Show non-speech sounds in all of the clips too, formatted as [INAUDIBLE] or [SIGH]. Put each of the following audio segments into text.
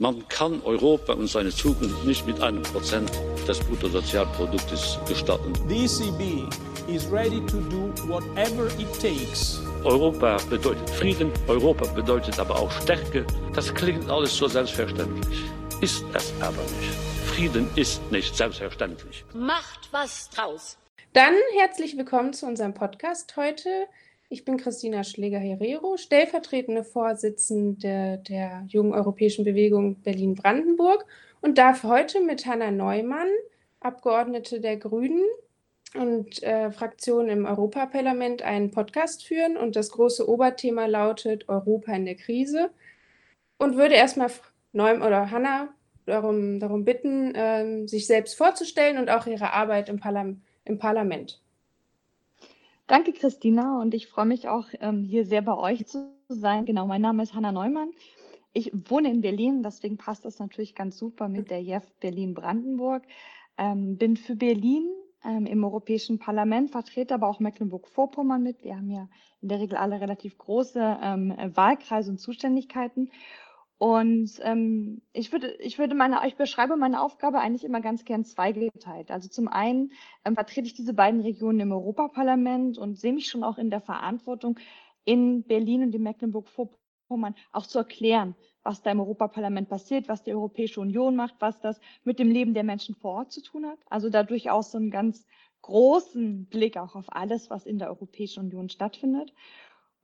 Man kann Europa und seine Zukunft nicht mit einem Prozent des Bruttosozialproduktes gestalten. The ECB is ready to do whatever it takes. Europa bedeutet Frieden, Europa bedeutet aber auch Stärke. Das klingt alles so selbstverständlich. Ist es aber nicht. Frieden ist nicht selbstverständlich. Macht was draus. Dann herzlich willkommen zu unserem Podcast heute. Ich bin Christina Schläger-Herero, stellvertretende Vorsitzende der Jungen Europäischen Bewegung Berlin-Brandenburg und darf heute mit Hanna Neumann, Abgeordnete der Grünen und äh, Fraktion im Europaparlament, einen Podcast führen. Und das große Oberthema lautet Europa in der Krise. Und würde erstmal Neum oder Hanna darum, darum bitten, ähm, sich selbst vorzustellen und auch ihre Arbeit im, Parla im Parlament. Danke, Christina, und ich freue mich auch, ähm, hier sehr bei euch zu sein. Genau, mein Name ist Hanna Neumann. Ich wohne in Berlin, deswegen passt das natürlich ganz super mit der JEF Berlin-Brandenburg. Ähm, bin für Berlin ähm, im Europäischen Parlament, vertrete aber auch Mecklenburg-Vorpommern mit. Wir haben ja in der Regel alle relativ große Wahlkreise und Zuständigkeiten. Und ähm, ich würde, ich würde meine, ich beschreibe meine Aufgabe eigentlich immer ganz gern zweigeteilt. Also zum einen ähm, vertrete ich diese beiden Regionen im Europaparlament und sehe mich schon auch in der Verantwortung, in Berlin und in Mecklenburg-Vorpommern auch zu erklären, was da im Europaparlament passiert, was die Europäische Union macht, was das mit dem Leben der Menschen vor Ort zu tun hat. Also da durchaus so einen ganz großen Blick auch auf alles, was in der Europäischen Union stattfindet.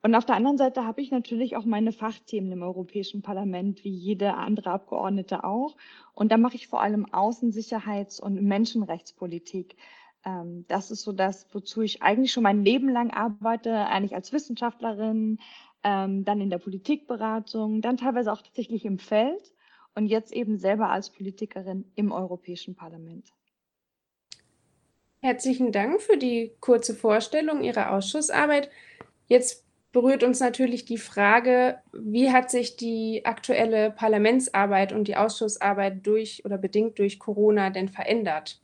Und auf der anderen Seite habe ich natürlich auch meine Fachthemen im Europäischen Parlament, wie jede andere Abgeordnete auch. Und da mache ich vor allem Außensicherheits- und Menschenrechtspolitik. Ähm, das ist so das, wozu ich eigentlich schon mein Leben lang arbeite, eigentlich als Wissenschaftlerin, ähm, dann in der Politikberatung, dann teilweise auch tatsächlich im Feld und jetzt eben selber als Politikerin im Europäischen Parlament. Herzlichen Dank für die kurze Vorstellung Ihrer Ausschussarbeit. Jetzt berührt uns natürlich die Frage, wie hat sich die aktuelle Parlamentsarbeit und die Ausschussarbeit durch oder bedingt durch Corona denn verändert?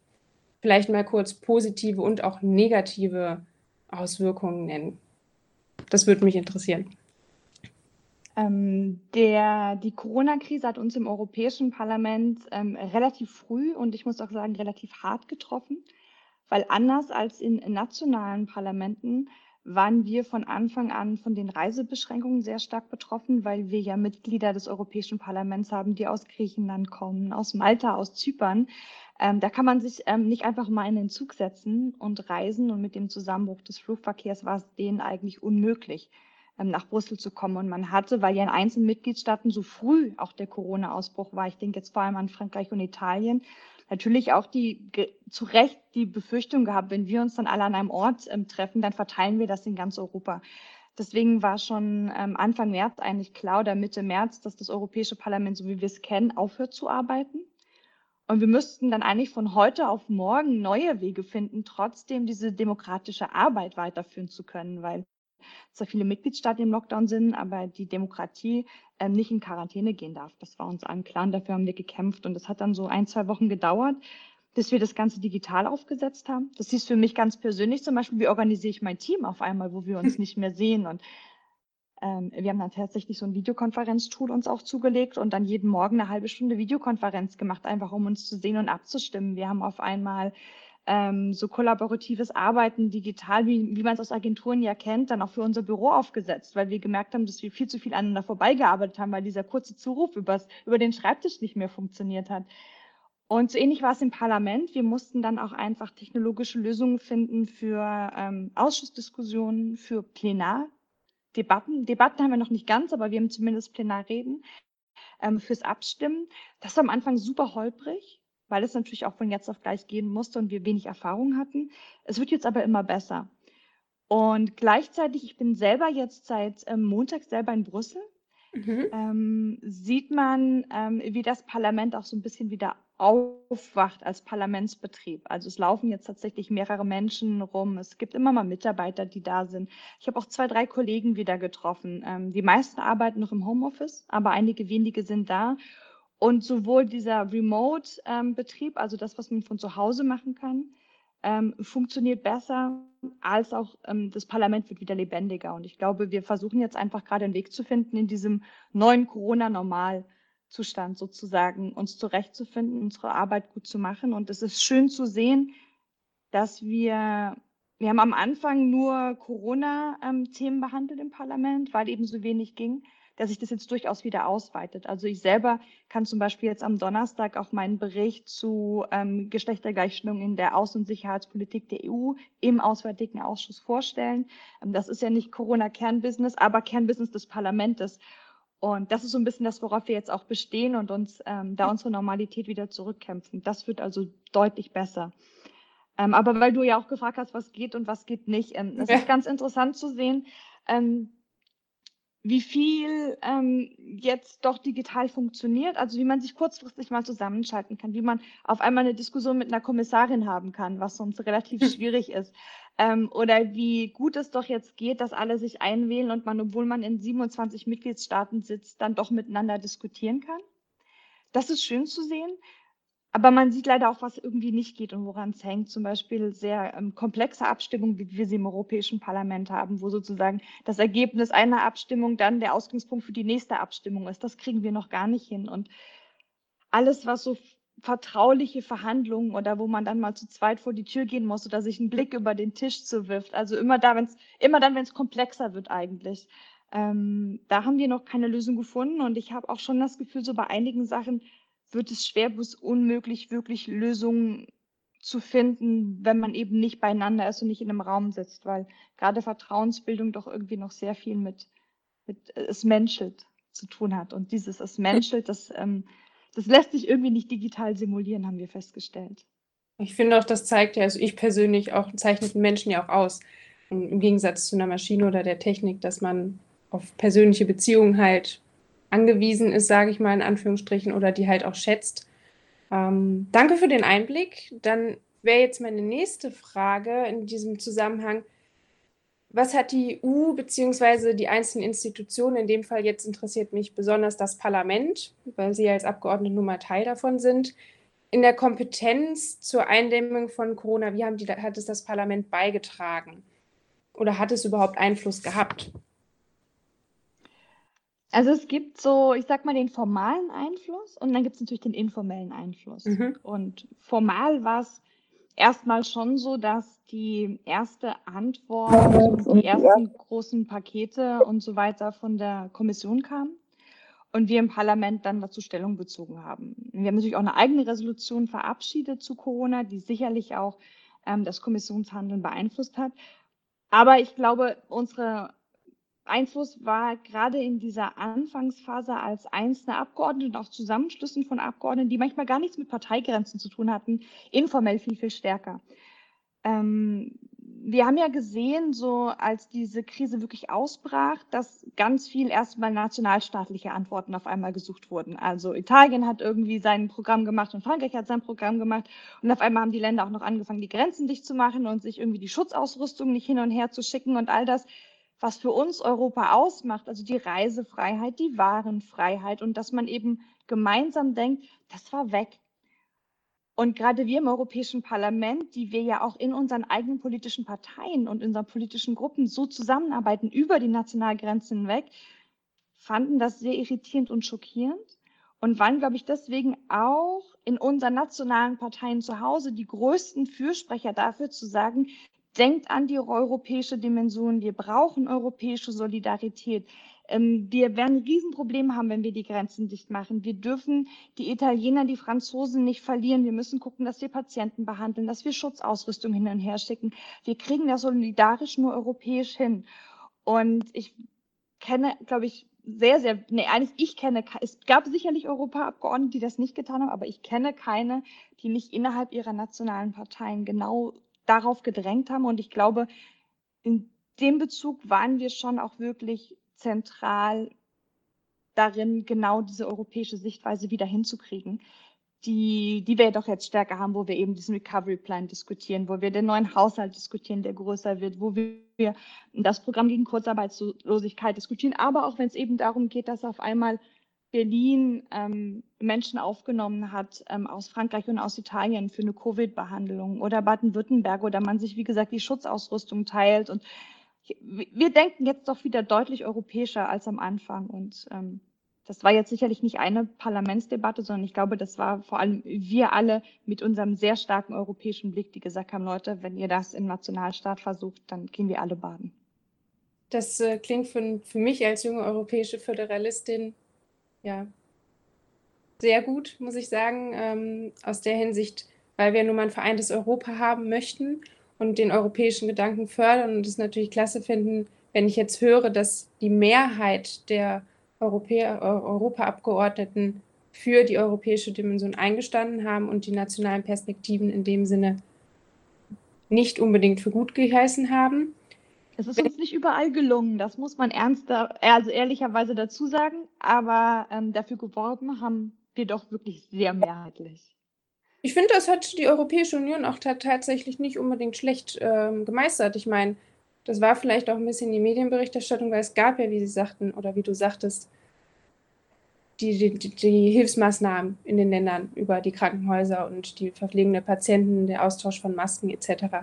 Vielleicht mal kurz positive und auch negative Auswirkungen nennen. Das würde mich interessieren. Ähm, der, die Corona-Krise hat uns im Europäischen Parlament ähm, relativ früh und ich muss auch sagen relativ hart getroffen, weil anders als in nationalen Parlamenten waren wir von Anfang an von den Reisebeschränkungen sehr stark betroffen, weil wir ja Mitglieder des Europäischen Parlaments haben, die aus Griechenland kommen, aus Malta, aus Zypern. Ähm, da kann man sich ähm, nicht einfach mal in den Zug setzen und reisen. Und mit dem Zusammenbruch des Flugverkehrs war es denen eigentlich unmöglich, ähm, nach Brüssel zu kommen. Und man hatte, weil ja in einzelnen Mitgliedstaaten so früh auch der Corona-Ausbruch war, ich denke jetzt vor allem an Frankreich und Italien, natürlich auch die zu Recht die Befürchtung gehabt, wenn wir uns dann alle an einem Ort ähm, treffen, dann verteilen wir das in ganz Europa. Deswegen war schon ähm, Anfang März eigentlich klar oder Mitte März, dass das Europäische Parlament, so wie wir es kennen, aufhört zu arbeiten. Und wir müssten dann eigentlich von heute auf morgen neue Wege finden, trotzdem diese demokratische Arbeit weiterführen zu können, weil zwar viele Mitgliedstaaten im Lockdown sind, aber die Demokratie ähm, nicht in Quarantäne gehen darf. Das war uns allen klar und dafür haben wir gekämpft. Und das hat dann so ein, zwei Wochen gedauert, bis wir das Ganze digital aufgesetzt haben. Das hieß für mich ganz persönlich zum Beispiel, wie organisiere ich mein Team auf einmal, wo wir uns [LAUGHS] nicht mehr sehen. Und ähm, wir haben dann tatsächlich so ein Videokonferenztool uns auch zugelegt und dann jeden Morgen eine halbe Stunde Videokonferenz gemacht, einfach um uns zu sehen und abzustimmen. Wir haben auf einmal ähm, so kollaboratives Arbeiten digital, wie, wie man es aus Agenturen ja kennt, dann auch für unser Büro aufgesetzt, weil wir gemerkt haben, dass wir viel zu viel aneinander vorbeigearbeitet haben, weil dieser kurze Zuruf übers, über den Schreibtisch nicht mehr funktioniert hat. Und so ähnlich war es im Parlament. Wir mussten dann auch einfach technologische Lösungen finden für ähm, Ausschussdiskussionen, für Plenardebatten. Debatten haben wir noch nicht ganz, aber wir haben zumindest Plenarreden ähm, fürs Abstimmen. Das war am Anfang super holprig weil es natürlich auch von jetzt auf gleich gehen musste und wir wenig Erfahrung hatten. Es wird jetzt aber immer besser. Und gleichzeitig, ich bin selber jetzt seit ähm, Montag selber in Brüssel, mhm. ähm, sieht man, ähm, wie das Parlament auch so ein bisschen wieder aufwacht als Parlamentsbetrieb. Also es laufen jetzt tatsächlich mehrere Menschen rum. Es gibt immer mal Mitarbeiter, die da sind. Ich habe auch zwei, drei Kollegen wieder getroffen. Ähm, die meisten arbeiten noch im Homeoffice, aber einige wenige sind da. Und sowohl dieser Remote-Betrieb, also das, was man von zu Hause machen kann, ähm, funktioniert besser, als auch ähm, das Parlament wird wieder lebendiger. Und ich glaube, wir versuchen jetzt einfach gerade einen Weg zu finden in diesem neuen Corona-Normal, Normalzustand sozusagen, uns zurechtzufinden, unsere Arbeit gut zu machen. Und es ist schön zu sehen, dass wir, wir haben am Anfang nur Corona-Themen ähm, behandelt im Parlament, weil eben so wenig ging dass sich das jetzt durchaus wieder ausweitet. Also ich selber kann zum Beispiel jetzt am Donnerstag auch meinen Bericht zu ähm, Geschlechtergleichstellung in der Außen- und Sicherheitspolitik der EU im Auswärtigen Ausschuss vorstellen. Ähm, das ist ja nicht Corona-Kernbusiness, aber Kernbusiness des Parlaments. Und das ist so ein bisschen das, worauf wir jetzt auch bestehen und uns ähm, da unsere Normalität wieder zurückkämpfen. Das wird also deutlich besser. Ähm, aber weil du ja auch gefragt hast, was geht und was geht nicht, ähm, es ja. ist ganz interessant zu sehen, ähm, wie viel ähm, jetzt doch digital funktioniert, also wie man sich kurzfristig mal zusammenschalten kann, wie man auf einmal eine Diskussion mit einer Kommissarin haben kann, was sonst relativ [LAUGHS] schwierig ist. Ähm, oder wie gut es doch jetzt geht, dass alle sich einwählen und man, obwohl man in 27 Mitgliedstaaten sitzt, dann doch miteinander diskutieren kann. Das ist schön zu sehen. Aber man sieht leider auch, was irgendwie nicht geht und woran es hängt. Zum Beispiel sehr ähm, komplexe Abstimmungen, wie wir sie im Europäischen Parlament haben, wo sozusagen das Ergebnis einer Abstimmung dann der Ausgangspunkt für die nächste Abstimmung ist. Das kriegen wir noch gar nicht hin. Und alles, was so vertrauliche Verhandlungen oder wo man dann mal zu zweit vor die Tür gehen muss oder sich einen Blick über den Tisch zuwirft. Also immer da, wenn es immer dann, wenn es komplexer wird eigentlich. Ähm, da haben wir noch keine Lösung gefunden und ich habe auch schon das Gefühl, so bei einigen Sachen wird es schwer bis unmöglich, wirklich Lösungen zu finden, wenn man eben nicht beieinander ist und nicht in einem Raum sitzt, weil gerade Vertrauensbildung doch irgendwie noch sehr viel mit, mit äh, es menschelt zu tun hat. Und dieses es menschelt, das, ähm, das lässt sich irgendwie nicht digital simulieren, haben wir festgestellt. Ich finde auch, das zeigt ja, also ich persönlich auch zeichnet einen Menschen ja auch aus, im Gegensatz zu einer Maschine oder der Technik, dass man auf persönliche Beziehungen halt angewiesen ist, sage ich mal in Anführungsstrichen, oder die halt auch schätzt. Ähm, danke für den Einblick. Dann wäre jetzt meine nächste Frage in diesem Zusammenhang. Was hat die EU bzw. die einzelnen Institutionen, in dem Fall jetzt interessiert mich besonders das Parlament, weil Sie als Abgeordnete nun mal Teil davon sind, in der Kompetenz zur Eindämmung von Corona, wie haben die, hat es das Parlament beigetragen? Oder hat es überhaupt Einfluss gehabt? Also es gibt so, ich sag mal, den formalen Einfluss und dann gibt es natürlich den informellen Einfluss. Mhm. Und formal war es erstmal schon so, dass die erste Antwort, die ersten großen Pakete und so weiter von der Kommission kamen und wir im Parlament dann dazu Stellung bezogen haben. Wir haben natürlich auch eine eigene Resolution verabschiedet zu Corona, die sicherlich auch ähm, das Kommissionshandeln beeinflusst hat. Aber ich glaube, unsere Einfluss war gerade in dieser Anfangsphase als einzelne Abgeordnete und auch Zusammenschlüssen von Abgeordneten, die manchmal gar nichts mit Parteigrenzen zu tun hatten, informell viel, viel stärker. Ähm, wir haben ja gesehen, so als diese Krise wirklich ausbrach, dass ganz viel erstmal nationalstaatliche Antworten auf einmal gesucht wurden. Also Italien hat irgendwie sein Programm gemacht und Frankreich hat sein Programm gemacht und auf einmal haben die Länder auch noch angefangen, die Grenzen dicht zu machen und sich irgendwie die Schutzausrüstung nicht hin und her zu schicken und all das was für uns Europa ausmacht, also die Reisefreiheit, die Warenfreiheit und dass man eben gemeinsam denkt, das war weg. Und gerade wir im Europäischen Parlament, die wir ja auch in unseren eigenen politischen Parteien und in unseren politischen Gruppen so zusammenarbeiten über die Nationalgrenzen hinweg, fanden das sehr irritierend und schockierend und waren, glaube ich, deswegen auch in unseren nationalen Parteien zu Hause die größten Fürsprecher dafür zu sagen, denkt an die europäische Dimension. Wir brauchen europäische Solidarität. Ähm, wir werden ein Riesenproblem haben, wenn wir die Grenzen dicht machen. Wir dürfen die Italiener, die Franzosen nicht verlieren. Wir müssen gucken, dass wir Patienten behandeln, dass wir Schutzausrüstung hin und her schicken. Wir kriegen das solidarisch nur europäisch hin. Und ich kenne, glaube ich, sehr, sehr, nee, eigentlich, ich kenne, es gab sicherlich Europaabgeordnete, die das nicht getan haben, aber ich kenne keine, die nicht innerhalb ihrer nationalen Parteien genau darauf gedrängt haben. Und ich glaube, in dem Bezug waren wir schon auch wirklich zentral darin, genau diese europäische Sichtweise wieder hinzukriegen, die, die wir doch jetzt stärker haben, wo wir eben diesen Recovery Plan diskutieren, wo wir den neuen Haushalt diskutieren, der größer wird, wo wir das Programm gegen Kurzarbeitslosigkeit diskutieren, aber auch wenn es eben darum geht, dass auf einmal Berlin ähm, Menschen aufgenommen hat ähm, aus Frankreich und aus Italien für eine Covid-Behandlung oder Baden-Württemberg oder man sich, wie gesagt, die Schutzausrüstung teilt. Und wir denken jetzt doch wieder deutlich europäischer als am Anfang und ähm, das war jetzt sicherlich nicht eine Parlamentsdebatte, sondern ich glaube, das war vor allem wir alle mit unserem sehr starken europäischen Blick, die gesagt haben, Leute, wenn ihr das im Nationalstaat versucht, dann gehen wir alle baden. Das äh, klingt für, für mich als junge europäische Föderalistin ja sehr gut, muss ich sagen, ähm, aus der Hinsicht, weil wir nun mal ein vereintes Europa haben möchten und den europäischen Gedanken fördern und es natürlich klasse finden, wenn ich jetzt höre, dass die Mehrheit der Europäer, Europaabgeordneten für die europäische Dimension eingestanden haben und die nationalen Perspektiven in dem Sinne nicht unbedingt für gut geheißen haben. Es ist uns nicht überall gelungen, das muss man ernster, also ehrlicherweise dazu sagen, aber ähm, dafür geworben haben wir doch wirklich sehr mehrheitlich. Ich finde, das hat die Europäische Union auch tatsächlich nicht unbedingt schlecht ähm, gemeistert. Ich meine, das war vielleicht auch ein bisschen die Medienberichterstattung, weil es gab ja, wie Sie sagten, oder wie du sagtest, die, die, die Hilfsmaßnahmen in den Ländern über die Krankenhäuser und die Verpflegung der Patienten, der Austausch von Masken etc.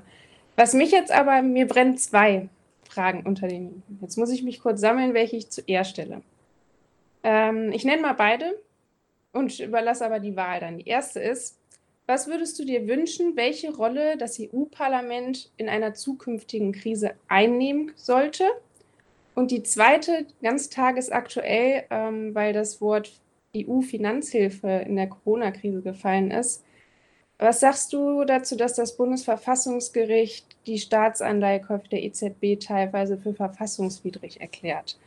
Was mich jetzt aber, mir brennt zwei Fragen unter den. Jetzt muss ich mich kurz sammeln, welche ich zuerst stelle. Ähm, ich nenne mal beide und überlasse aber die Wahl dann. Die erste ist, was würdest du dir wünschen, welche Rolle das EU-Parlament in einer zukünftigen Krise einnehmen sollte? Und die zweite, ganz tagesaktuell, ähm, weil das Wort EU-Finanzhilfe in der Corona-Krise gefallen ist. Was sagst du dazu, dass das Bundesverfassungsgericht die Staatsanleihekäufe der EZB teilweise für verfassungswidrig erklärt?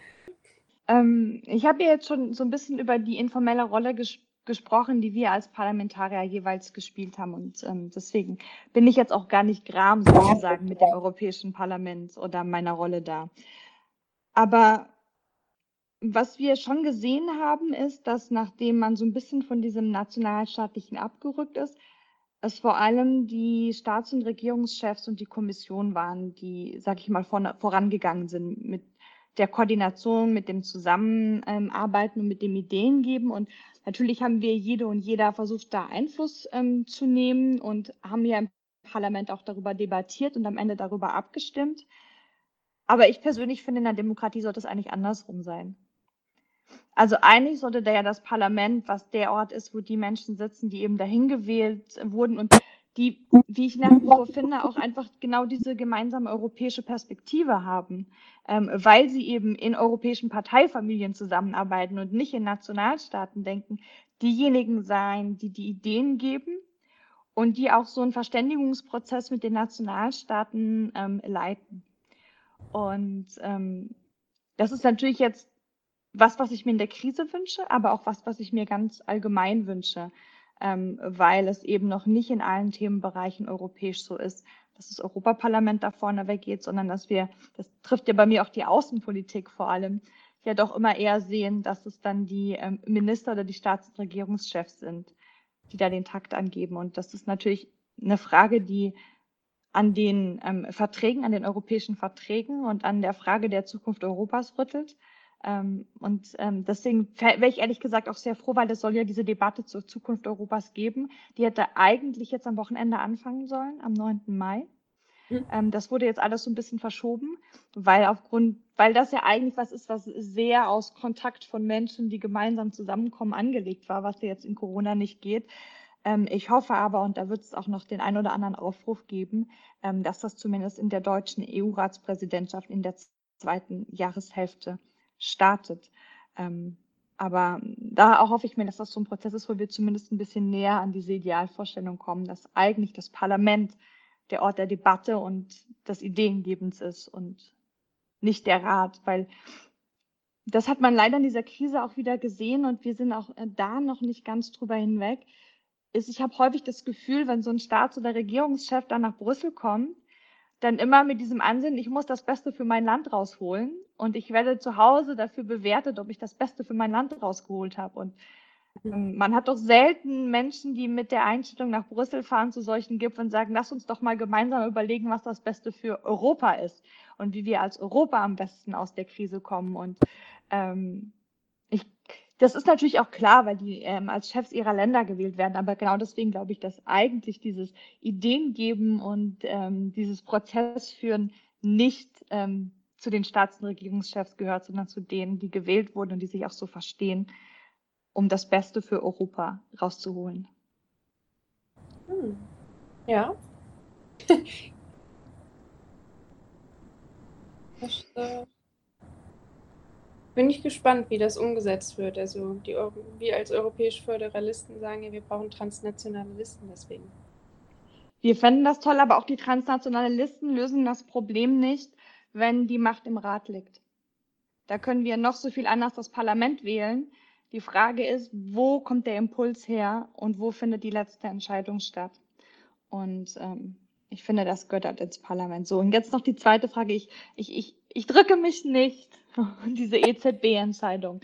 Ähm, ich habe jetzt schon so ein bisschen über die informelle Rolle gesprochen gesprochen, die wir als Parlamentarier jeweils gespielt haben. Und ähm, deswegen bin ich jetzt auch gar nicht gram sozusagen mit dem Europäischen Parlament oder meiner Rolle da. Aber was wir schon gesehen haben, ist, dass nachdem man so ein bisschen von diesem nationalstaatlichen abgerückt ist, es vor allem die Staats- und Regierungschefs und die Kommission waren, die, sag ich mal, vorangegangen sind mit der Koordination, mit dem Zusammenarbeiten und mit dem Ideengeben. Und Natürlich haben wir jede und jeder versucht, da Einfluss ähm, zu nehmen und haben ja im Parlament auch darüber debattiert und am Ende darüber abgestimmt. Aber ich persönlich finde, in der Demokratie sollte es eigentlich andersrum sein. Also eigentlich sollte da ja das Parlament, was der Ort ist, wo die Menschen sitzen, die eben dahin gewählt wurden und die, wie ich nach wie vor finde, auch einfach genau diese gemeinsame europäische Perspektive haben, ähm, weil sie eben in europäischen Parteifamilien zusammenarbeiten und nicht in Nationalstaaten denken, diejenigen sein, die die Ideen geben und die auch so einen Verständigungsprozess mit den Nationalstaaten ähm, leiten. Und ähm, das ist natürlich jetzt was, was ich mir in der Krise wünsche, aber auch was, was ich mir ganz allgemein wünsche ähm, weil es eben noch nicht in allen Themenbereichen europäisch so ist, dass das Europaparlament da vorne weggeht, sondern dass wir, das trifft ja bei mir auch die Außenpolitik vor allem, ja doch immer eher sehen, dass es dann die ähm, Minister oder die Staats- und Regierungschefs sind, die da den Takt angeben. Und das ist natürlich eine Frage, die an den ähm, Verträgen, an den europäischen Verträgen und an der Frage der Zukunft Europas rüttelt. Ähm, und ähm, deswegen wäre ich ehrlich gesagt auch sehr froh, weil es soll ja diese Debatte zur Zukunft Europas geben. Die hätte eigentlich jetzt am Wochenende anfangen sollen, am 9. Mai. Mhm. Ähm, das wurde jetzt alles so ein bisschen verschoben, weil aufgrund, weil das ja eigentlich was ist, was sehr aus Kontakt von Menschen, die gemeinsam zusammenkommen, angelegt war, was ja jetzt in Corona nicht geht. Ähm, ich hoffe aber, und da wird es auch noch den ein oder anderen Aufruf geben, ähm, dass das zumindest in der deutschen EU-Ratspräsidentschaft in der zweiten Jahreshälfte startet. Ähm, aber da hoffe ich mir, dass das so ein Prozess ist, wo wir zumindest ein bisschen näher an diese Idealvorstellung kommen, dass eigentlich das Parlament der Ort der Debatte und des Ideengebens ist und nicht der Rat, weil das hat man leider in dieser Krise auch wieder gesehen und wir sind auch äh, da noch nicht ganz drüber hinweg. Ist, ich habe häufig das Gefühl, wenn so ein Staats- oder Regierungschef dann nach Brüssel kommt, dann immer mit diesem Ansinnen, ich muss das Beste für mein Land rausholen und ich werde zu Hause dafür bewertet, ob ich das Beste für mein Land rausgeholt habe. Und ähm, man hat doch selten Menschen, die mit der Einstellung nach Brüssel fahren zu solchen Gipfeln und sagen, lass uns doch mal gemeinsam überlegen, was das Beste für Europa ist und wie wir als Europa am besten aus der Krise kommen. Und ähm, ich das ist natürlich auch klar, weil die ähm, als Chefs ihrer Länder gewählt werden. Aber genau deswegen glaube ich, dass eigentlich dieses Ideen geben und ähm, dieses Prozess führen nicht ähm, zu den Staats- und Regierungschefs gehört, sondern zu denen, die gewählt wurden und die sich auch so verstehen. um das Beste für Europa rauszuholen. Hm. Ja. [LAUGHS] das, äh, bin ich gespannt, wie das umgesetzt wird. Also die, wir als europäische Föderalisten sagen ja, wir brauchen transnationale Listen deswegen. Wir fänden das toll, aber auch die transnationalen Listen lösen das Problem nicht, wenn die Macht im Rat liegt. Da können wir noch so viel anders das Parlament wählen. Die Frage ist, wo kommt der Impuls her und wo findet die letzte Entscheidung statt? Und ähm, ich finde, das gehört halt ins Parlament. So, und jetzt noch die zweite Frage. Ich, ich, ich, ich drücke mich nicht, [LAUGHS] diese EZB-Entscheidung.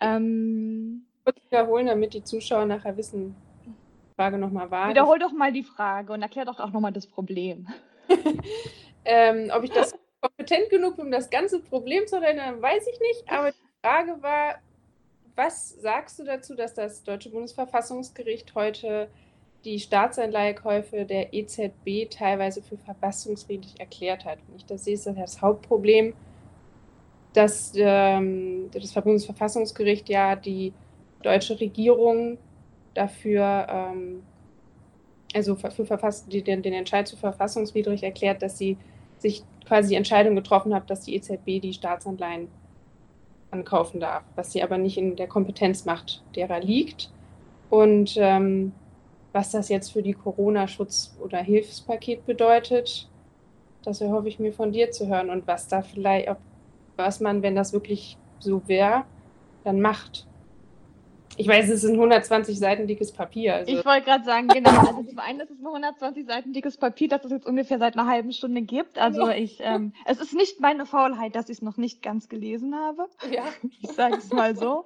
Ähm, Kurz wiederholen, damit die Zuschauer nachher wissen, Frage nochmal war. Wiederhol doch mal die Frage und erklär doch auch nochmal das Problem. [LAUGHS] ähm, ob ich das [LAUGHS] kompetent genug um das ganze Problem zu erinnern, weiß ich nicht. Aber die Frage war, was sagst du dazu, dass das deutsche Bundesverfassungsgericht heute die Staatsanleihekäufe der EZB teilweise für verfassungswidrig erklärt hat. Wenn ich das sehe, ist das das Hauptproblem, dass ähm, das Bundesverfassungsgericht ja die deutsche Regierung dafür, ähm, also für Verfass den, den Entscheid zu verfassungswidrig erklärt, dass sie sich quasi die Entscheidung getroffen hat, dass die EZB die Staatsanleihen ankaufen darf, was sie aber nicht in der Kompetenzmacht derer liegt. Und ähm, was das jetzt für die Corona-Schutz- oder Hilfspaket bedeutet, das erhoffe ich mir von dir zu hören und was da vielleicht, ob, was man, wenn das wirklich so wäre, dann macht. Ich weiß, es ist ein 120 Seiten dickes Papier. Also. Ich wollte gerade sagen, genau. Also zum einen ist es ein 120 Seiten dickes Papier, das es jetzt ungefähr seit einer halben Stunde gibt. Also ich, ähm, es ist nicht meine Faulheit, dass ich es noch nicht ganz gelesen habe. Ja. Ich sage es mal so.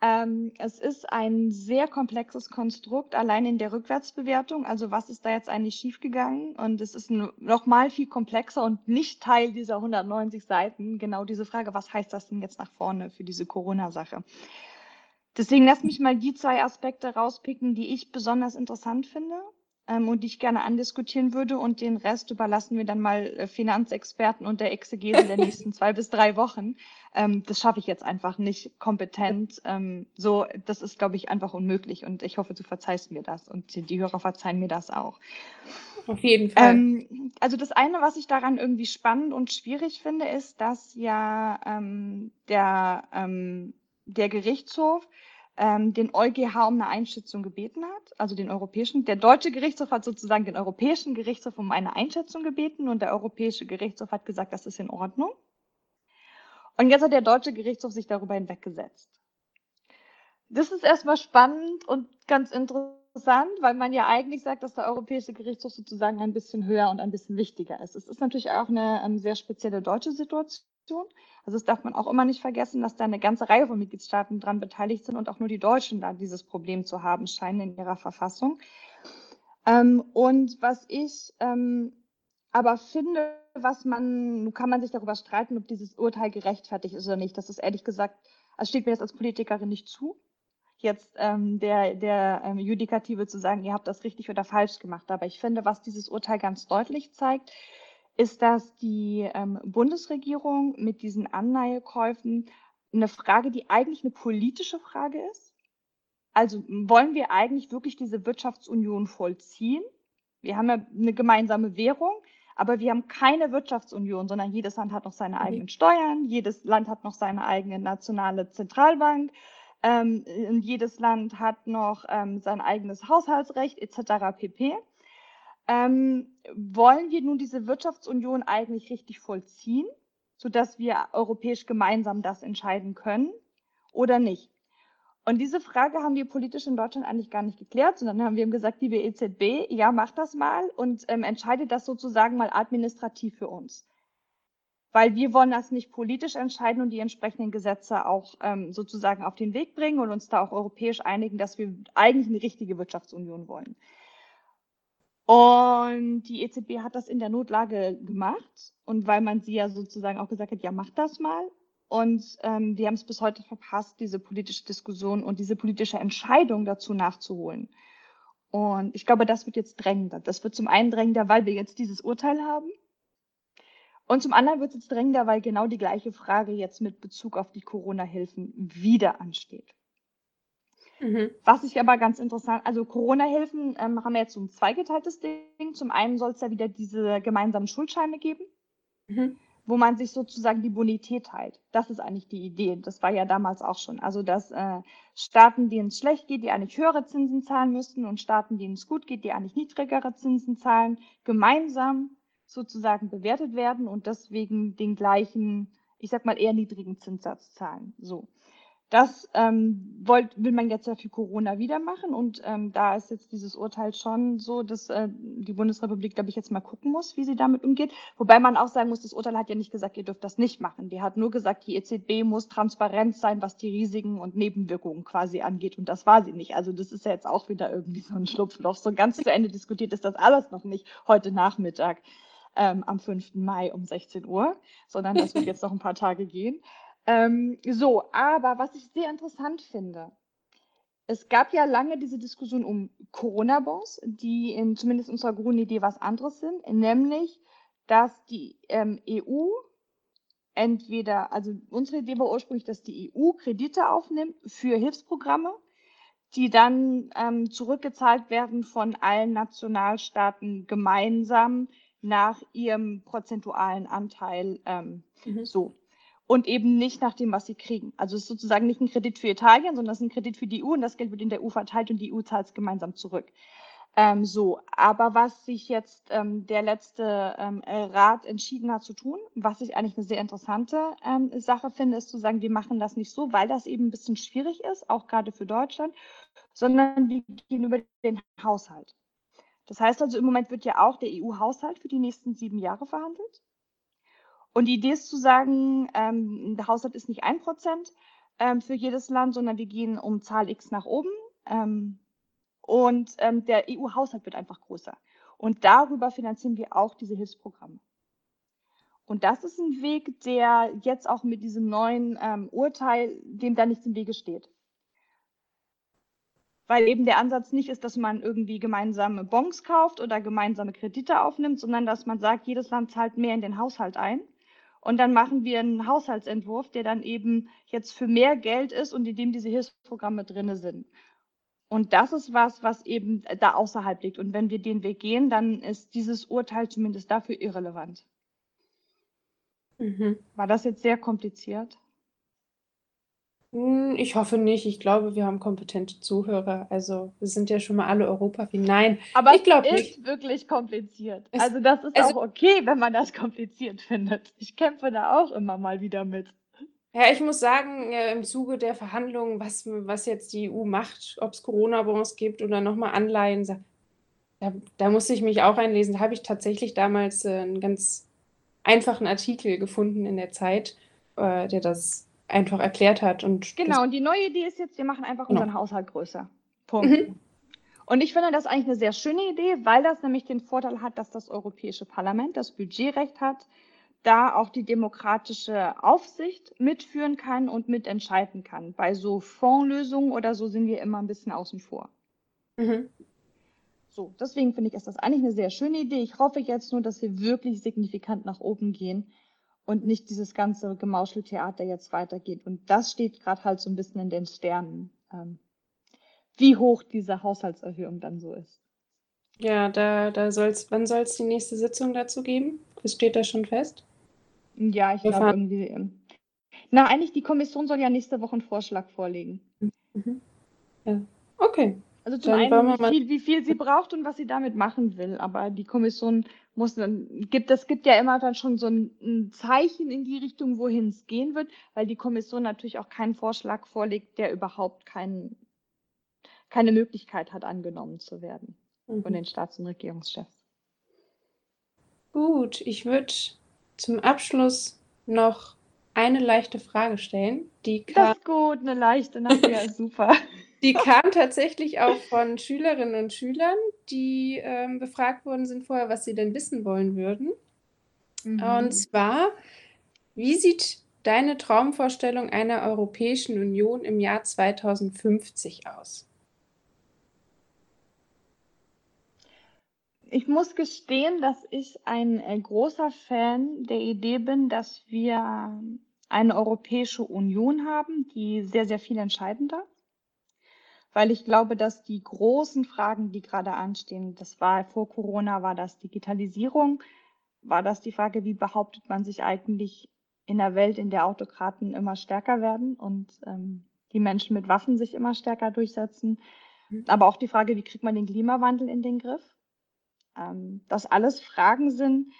Ähm, es ist ein sehr komplexes Konstrukt, allein in der Rückwärtsbewertung. Also was ist da jetzt eigentlich schiefgegangen? Und es ist noch mal viel komplexer und nicht Teil dieser 190 Seiten. Genau diese Frage, was heißt das denn jetzt nach vorne für diese Corona-Sache? Deswegen lass mich mal die zwei Aspekte rauspicken, die ich besonders interessant finde ähm, und die ich gerne andiskutieren würde. Und den Rest überlassen wir dann mal äh, Finanzexperten und der Exegese der [LAUGHS] nächsten zwei bis drei Wochen. Ähm, das schaffe ich jetzt einfach nicht kompetent. Ähm, so, das ist, glaube ich, einfach unmöglich. Und ich hoffe, du verzeihst mir das und die, die Hörer verzeihen mir das auch. Auf jeden Fall. Ähm, also das eine, was ich daran irgendwie spannend und schwierig finde, ist, dass ja ähm, der, ähm, der Gerichtshof ähm, den EuGH um eine Einschätzung gebeten hat, also den europäischen. Der deutsche Gerichtshof hat sozusagen den europäischen Gerichtshof um eine Einschätzung gebeten und der europäische Gerichtshof hat gesagt, das ist in Ordnung. Und jetzt hat der deutsche Gerichtshof sich darüber hinweggesetzt. Das ist erstmal spannend und ganz interessant, weil man ja eigentlich sagt, dass der Europäische Gerichtshof sozusagen ein bisschen höher und ein bisschen wichtiger ist. Es ist natürlich auch eine um, sehr spezielle deutsche Situation. Also das darf man auch immer nicht vergessen, dass da eine ganze Reihe von Mitgliedstaaten dran beteiligt sind und auch nur die Deutschen da dieses Problem zu haben scheinen in ihrer Verfassung. Ähm, und was ich ähm, aber finde, was man, nun kann man sich darüber streiten, ob dieses Urteil gerechtfertigt ist oder nicht. Das ist ehrlich gesagt, also steht mir das als Politikerin nicht zu, jetzt ähm, der, der ähm, Judikative zu sagen, ihr habt das richtig oder falsch gemacht. Aber ich finde, was dieses Urteil ganz deutlich zeigt, ist, dass die ähm, Bundesregierung mit diesen Anleihekäufen eine Frage, die eigentlich eine politische Frage ist. Also wollen wir eigentlich wirklich diese Wirtschaftsunion vollziehen? Wir haben ja eine gemeinsame Währung, aber wir haben keine Wirtschaftsunion, sondern jedes Land hat noch seine mhm. eigenen Steuern, jedes Land hat noch seine eigene nationale Zentralbank, ähm, jedes Land hat noch ähm, sein eigenes Haushaltsrecht etc. pp. Ähm, wollen wir nun diese Wirtschaftsunion eigentlich richtig vollziehen, sodass wir europäisch gemeinsam das entscheiden können oder nicht? Und diese Frage haben wir politisch in Deutschland eigentlich gar nicht geklärt, sondern haben wir gesagt, liebe EZB, ja, macht das mal und ähm, entscheidet das sozusagen mal administrativ für uns. Weil wir wollen das nicht politisch entscheiden und die entsprechenden Gesetze auch ähm, sozusagen auf den Weg bringen und uns da auch europäisch einigen, dass wir eigentlich eine richtige Wirtschaftsunion wollen. Und die EZB hat das in der Notlage gemacht. Und weil man sie ja sozusagen auch gesagt hat, ja, mach das mal. Und ähm, wir haben es bis heute verpasst, diese politische Diskussion und diese politische Entscheidung dazu nachzuholen. Und ich glaube, das wird jetzt drängender. Das wird zum einen drängender, weil wir jetzt dieses Urteil haben. Und zum anderen wird es jetzt drängender, weil genau die gleiche Frage jetzt mit Bezug auf die Corona-Hilfen wieder ansteht. Mhm. Was ich aber ganz interessant, also Corona-Hilfen ähm, haben wir jetzt so ein zweigeteiltes Ding. Zum einen soll es ja wieder diese gemeinsamen Schuldscheine geben, mhm. wo man sich sozusagen die Bonität teilt. Das ist eigentlich die Idee. Das war ja damals auch schon. Also dass äh, Staaten, denen es schlecht geht, die eigentlich höhere Zinsen zahlen müssten und Staaten, denen es gut geht, die eigentlich niedrigere Zinsen zahlen, gemeinsam sozusagen bewertet werden und deswegen den gleichen, ich sag mal eher niedrigen Zinssatz zahlen. So. Das ähm, wollt, will man jetzt ja für Corona wieder machen und ähm, da ist jetzt dieses Urteil schon so, dass äh, die Bundesrepublik, glaube ich, jetzt mal gucken muss, wie sie damit umgeht. Wobei man auch sagen muss, das Urteil hat ja nicht gesagt, ihr dürft das nicht machen. Die hat nur gesagt, die EZB muss transparent sein, was die Risiken und Nebenwirkungen quasi angeht und das war sie nicht. Also das ist ja jetzt auch wieder irgendwie so ein Schlupfloch. So ganz zu Ende diskutiert ist das alles noch nicht heute Nachmittag ähm, am 5. Mai um 16 Uhr, sondern das wird jetzt noch ein paar Tage gehen. Ähm, so, aber was ich sehr interessant finde, es gab ja lange diese Diskussion um Corona-Bonds, die in zumindest unserer Grundidee was anderes sind, nämlich, dass die ähm, EU entweder, also unsere Idee war ursprünglich, dass die EU Kredite aufnimmt für Hilfsprogramme, die dann ähm, zurückgezahlt werden von allen Nationalstaaten gemeinsam nach ihrem prozentualen Anteil ähm, mhm. so und eben nicht nach dem, was sie kriegen. Also es ist sozusagen nicht ein Kredit für Italien, sondern es ist ein Kredit für die EU und das Geld wird in der EU verteilt und die EU zahlt es gemeinsam zurück. Ähm, so, aber was sich jetzt ähm, der letzte ähm, Rat entschieden hat zu tun, was ich eigentlich eine sehr interessante ähm, Sache finde, ist zu sagen, wir machen das nicht so, weil das eben ein bisschen schwierig ist, auch gerade für Deutschland, sondern wir gehen über den Haushalt. Das heißt also, im Moment wird ja auch der EU-Haushalt für die nächsten sieben Jahre verhandelt. Und die Idee ist zu sagen, ähm, der Haushalt ist nicht ein Prozent ähm, für jedes Land, sondern wir gehen um Zahl X nach oben. Ähm, und ähm, der EU-Haushalt wird einfach größer. Und darüber finanzieren wir auch diese Hilfsprogramme. Und das ist ein Weg, der jetzt auch mit diesem neuen ähm, Urteil, dem da nichts im Wege steht. Weil eben der Ansatz nicht ist, dass man irgendwie gemeinsame Bonds kauft oder gemeinsame Kredite aufnimmt, sondern dass man sagt, jedes Land zahlt mehr in den Haushalt ein und dann machen wir einen Haushaltsentwurf, der dann eben jetzt für mehr Geld ist und in dem diese Hilfsprogramme drin sind. Und das ist was, was eben da außerhalb liegt. Und wenn wir den Weg gehen, dann ist dieses Urteil zumindest dafür irrelevant. Mhm. War das jetzt sehr kompliziert? Hm, ich hoffe nicht. Ich glaube, wir haben kompetente Zuhörer. Also, wir sind ja schon mal alle Europa wie Nein, Aber ich glaube es ist wirklich kompliziert. Es, also, das ist also, auch okay, wenn man das kompliziert findet. Ich kämpfe da auch immer mal wieder mit. Ja, ich muss sagen, äh, im Zuge der Verhandlungen, was, was jetzt die EU macht, ob es Corona-Bonds gibt oder nochmal Anleihen, da, da musste ich mich auch einlesen. Da habe ich tatsächlich damals äh, einen ganz einfachen Artikel gefunden in der Zeit, äh, der das einfach erklärt hat. Und genau, und die neue Idee ist jetzt, wir machen einfach genau. unseren Haushalt größer. Punkt. Mhm. Und ich finde das eigentlich eine sehr schöne Idee, weil das nämlich den Vorteil hat, dass das Europäische Parlament das Budgetrecht hat, da auch die demokratische Aufsicht mitführen kann und mitentscheiden kann. Bei so Fondslösungen oder so sind wir immer ein bisschen außen vor. Mhm. So, deswegen finde ich, ist das eigentlich eine sehr schöne Idee. Ich hoffe jetzt nur, dass wir wirklich signifikant nach oben gehen und nicht dieses ganze Gemauscheltheater jetzt weitergeht. Und das steht gerade halt so ein bisschen in den Sternen, ähm, wie hoch diese Haushaltserhöhung dann so ist. Ja, da, da soll's, wann soll es die nächste Sitzung dazu geben? Das steht da schon fest? Ja, ich glaube irgendwie. Ähm, na, eigentlich die Kommission soll ja nächste Woche einen Vorschlag vorlegen. Mhm. Ja. Okay. Also zum Dann einen, wie viel, wie viel sie braucht und was sie damit machen will. Aber die Kommission muss dann, gibt, das gibt ja immer dann schon so ein, ein Zeichen in die Richtung, wohin es gehen wird, weil die Kommission natürlich auch keinen Vorschlag vorlegt, der überhaupt kein, keine Möglichkeit hat, angenommen zu werden mhm. von den Staats- und Regierungschefs. Gut, ich würde zum Abschluss noch eine leichte Frage stellen. Die kam, das ist gut, eine leichte, nachher [LAUGHS] super. Die kam tatsächlich auch von Schülerinnen und Schülern, die ähm, befragt worden sind vorher, was sie denn wissen wollen würden. Mhm. Und zwar, wie sieht deine Traumvorstellung einer Europäischen Union im Jahr 2050 aus? Ich muss gestehen, dass ich ein äh, großer Fan der Idee bin, dass wir eine Europäische Union haben, die sehr, sehr viel entscheidender weil ich glaube, dass die großen Fragen, die gerade anstehen, das war vor Corona, war das Digitalisierung, war das die Frage, wie behauptet man sich eigentlich in der Welt, in der Autokraten immer stärker werden und ähm, die Menschen mit Waffen sich immer stärker durchsetzen. Mhm. Aber auch die Frage, wie kriegt man den Klimawandel in den Griff? Ähm, das alles Fragen sind,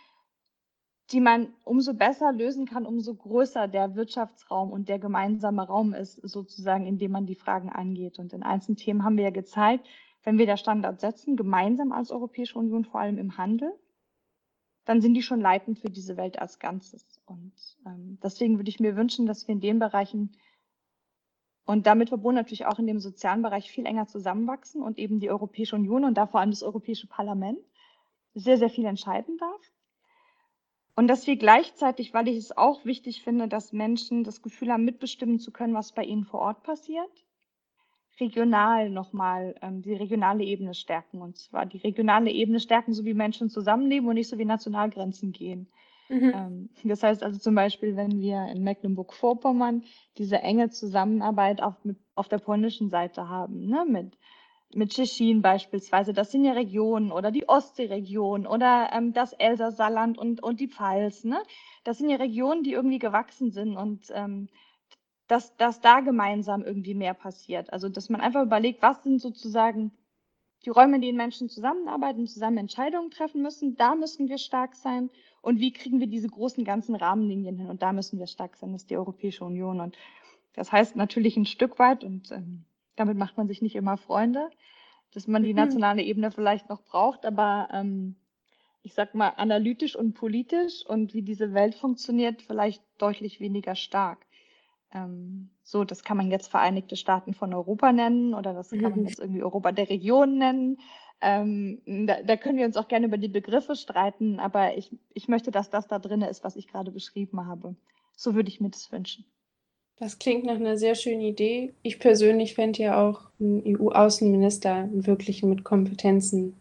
die man umso besser lösen kann, umso größer der Wirtschaftsraum und der gemeinsame Raum ist, sozusagen, in dem man die Fragen angeht. Und in einzelnen Themen haben wir ja gezeigt, wenn wir der Standard setzen, gemeinsam als Europäische Union, vor allem im Handel, dann sind die schon leitend für diese Welt als Ganzes. Und ähm, deswegen würde ich mir wünschen, dass wir in den Bereichen und damit verbunden natürlich auch in dem sozialen Bereich viel enger zusammenwachsen und eben die Europäische Union und da vor allem das Europäische Parlament sehr, sehr viel entscheiden darf. Und dass wir gleichzeitig, weil ich es auch wichtig finde, dass Menschen das Gefühl haben, mitbestimmen zu können, was bei ihnen vor Ort passiert, regional nochmal ähm, die regionale Ebene stärken. Und zwar die regionale Ebene stärken, so wie Menschen zusammenleben und nicht so wie Nationalgrenzen gehen. Mhm. Ähm, das heißt also zum Beispiel, wenn wir in Mecklenburg-Vorpommern diese enge Zusammenarbeit auf, mit, auf der polnischen Seite haben, ne, mit mit Tschechien beispielsweise, das sind ja Regionen oder die Ostseeregion oder ähm, das Elsass-Saarland und, und die Pfalz. Ne? Das sind ja Regionen, die irgendwie gewachsen sind und ähm, dass, dass da gemeinsam irgendwie mehr passiert. Also dass man einfach überlegt, was sind sozusagen die Räume, in denen Menschen zusammenarbeiten, zusammen Entscheidungen treffen müssen. Da müssen wir stark sein. Und wie kriegen wir diese großen ganzen Rahmenlinien hin? Und da müssen wir stark sein, das ist die Europäische Union. Und das heißt natürlich ein Stück weit, und ähm, damit macht man sich nicht immer Freunde, dass man die mhm. nationale Ebene vielleicht noch braucht, aber ähm, ich sag mal analytisch und politisch und wie diese Welt funktioniert, vielleicht deutlich weniger stark. Ähm, so, das kann man jetzt Vereinigte Staaten von Europa nennen oder das kann man mhm. jetzt irgendwie Europa der Region nennen. Ähm, da, da, können wir uns auch gerne über die Begriffe streiten, aber ich, ich möchte, dass das da drin ist, was ich gerade beschrieben habe. So würde ich mir das wünschen. Das klingt nach einer sehr schönen Idee. Ich persönlich fände ja auch einen EU-Außenminister, einen wirklichen mit Kompetenzen.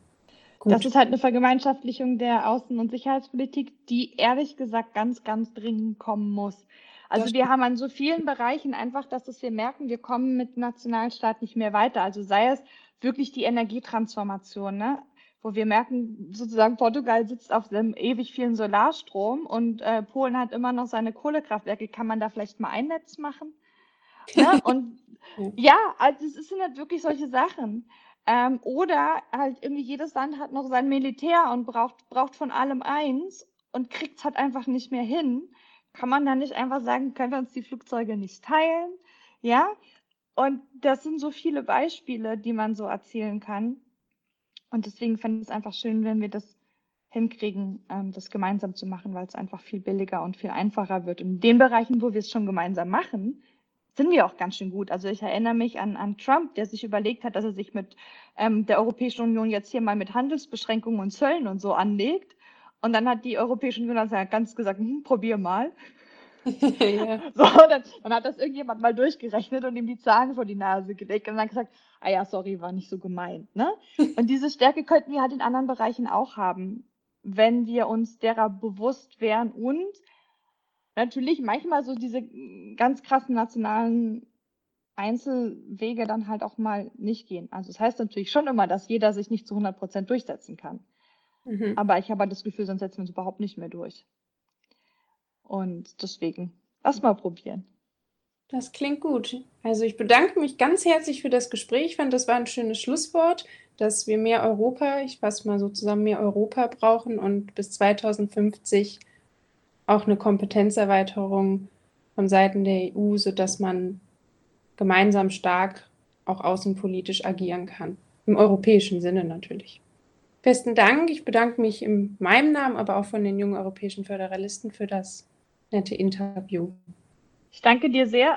Gut. Das ist halt eine Vergemeinschaftlichung der Außen- und Sicherheitspolitik, die ehrlich gesagt ganz, ganz dringend kommen muss. Also wir haben an so vielen Bereichen einfach, dass wir merken, wir kommen mit Nationalstaat nicht mehr weiter. Also sei es wirklich die Energietransformation. Ne? Wo wir merken, sozusagen Portugal sitzt auf dem ewig vielen Solarstrom und äh, Polen hat immer noch seine Kohlekraftwerke. Kann man da vielleicht mal ein Netz machen? Ne? [LAUGHS] Und ja, also es sind halt wirklich solche Sachen. Ähm, oder halt irgendwie jedes Land hat noch sein Militär und braucht, braucht von allem eins und kriegt es halt einfach nicht mehr hin. Kann man dann nicht einfach sagen, können wir uns die Flugzeuge nicht teilen? Ja, und das sind so viele Beispiele, die man so erzählen kann. Und deswegen fände ich es einfach schön, wenn wir das hinkriegen, ähm, das gemeinsam zu machen, weil es einfach viel billiger und viel einfacher wird. Und in den Bereichen, wo wir es schon gemeinsam machen, sind wir auch ganz schön gut. Also ich erinnere mich an, an Trump, der sich überlegt hat, dass er sich mit ähm, der Europäischen Union jetzt hier mal mit Handelsbeschränkungen und Zöllen und so anlegt. Und dann hat die Europäische Union ganz gesagt, hm, probier mal. [LAUGHS] ja. so, dann, dann, hat das irgendjemand mal durchgerechnet und ihm die Zahlen vor die Nase gelegt und dann gesagt, ah ja, sorry, war nicht so gemeint. Ne? [LAUGHS] Und diese Stärke könnten wir halt in anderen Bereichen auch haben, wenn wir uns derer bewusst wären und natürlich manchmal so diese ganz krassen nationalen Einzelwege dann halt auch mal nicht gehen. Also das heißt natürlich schon immer, dass jeder sich nicht zu 100 Prozent durchsetzen kann. Mhm. Aber ich habe halt das Gefühl, sonst setzen wir uns überhaupt nicht mehr durch. Und deswegen, lass mal probieren. Das klingt gut. Also ich bedanke mich ganz herzlich für das Gespräch. Ich fand, das war ein schönes Schlusswort, dass wir mehr Europa, ich fasse mal so zusammen, mehr Europa brauchen und bis 2050 auch eine Kompetenzerweiterung von Seiten der EU, sodass man gemeinsam stark auch außenpolitisch agieren kann. Im europäischen Sinne natürlich. Besten Dank. Ich bedanke mich in meinem Namen, aber auch von den jungen europäischen Föderalisten für das nette Interview. Ich danke dir sehr.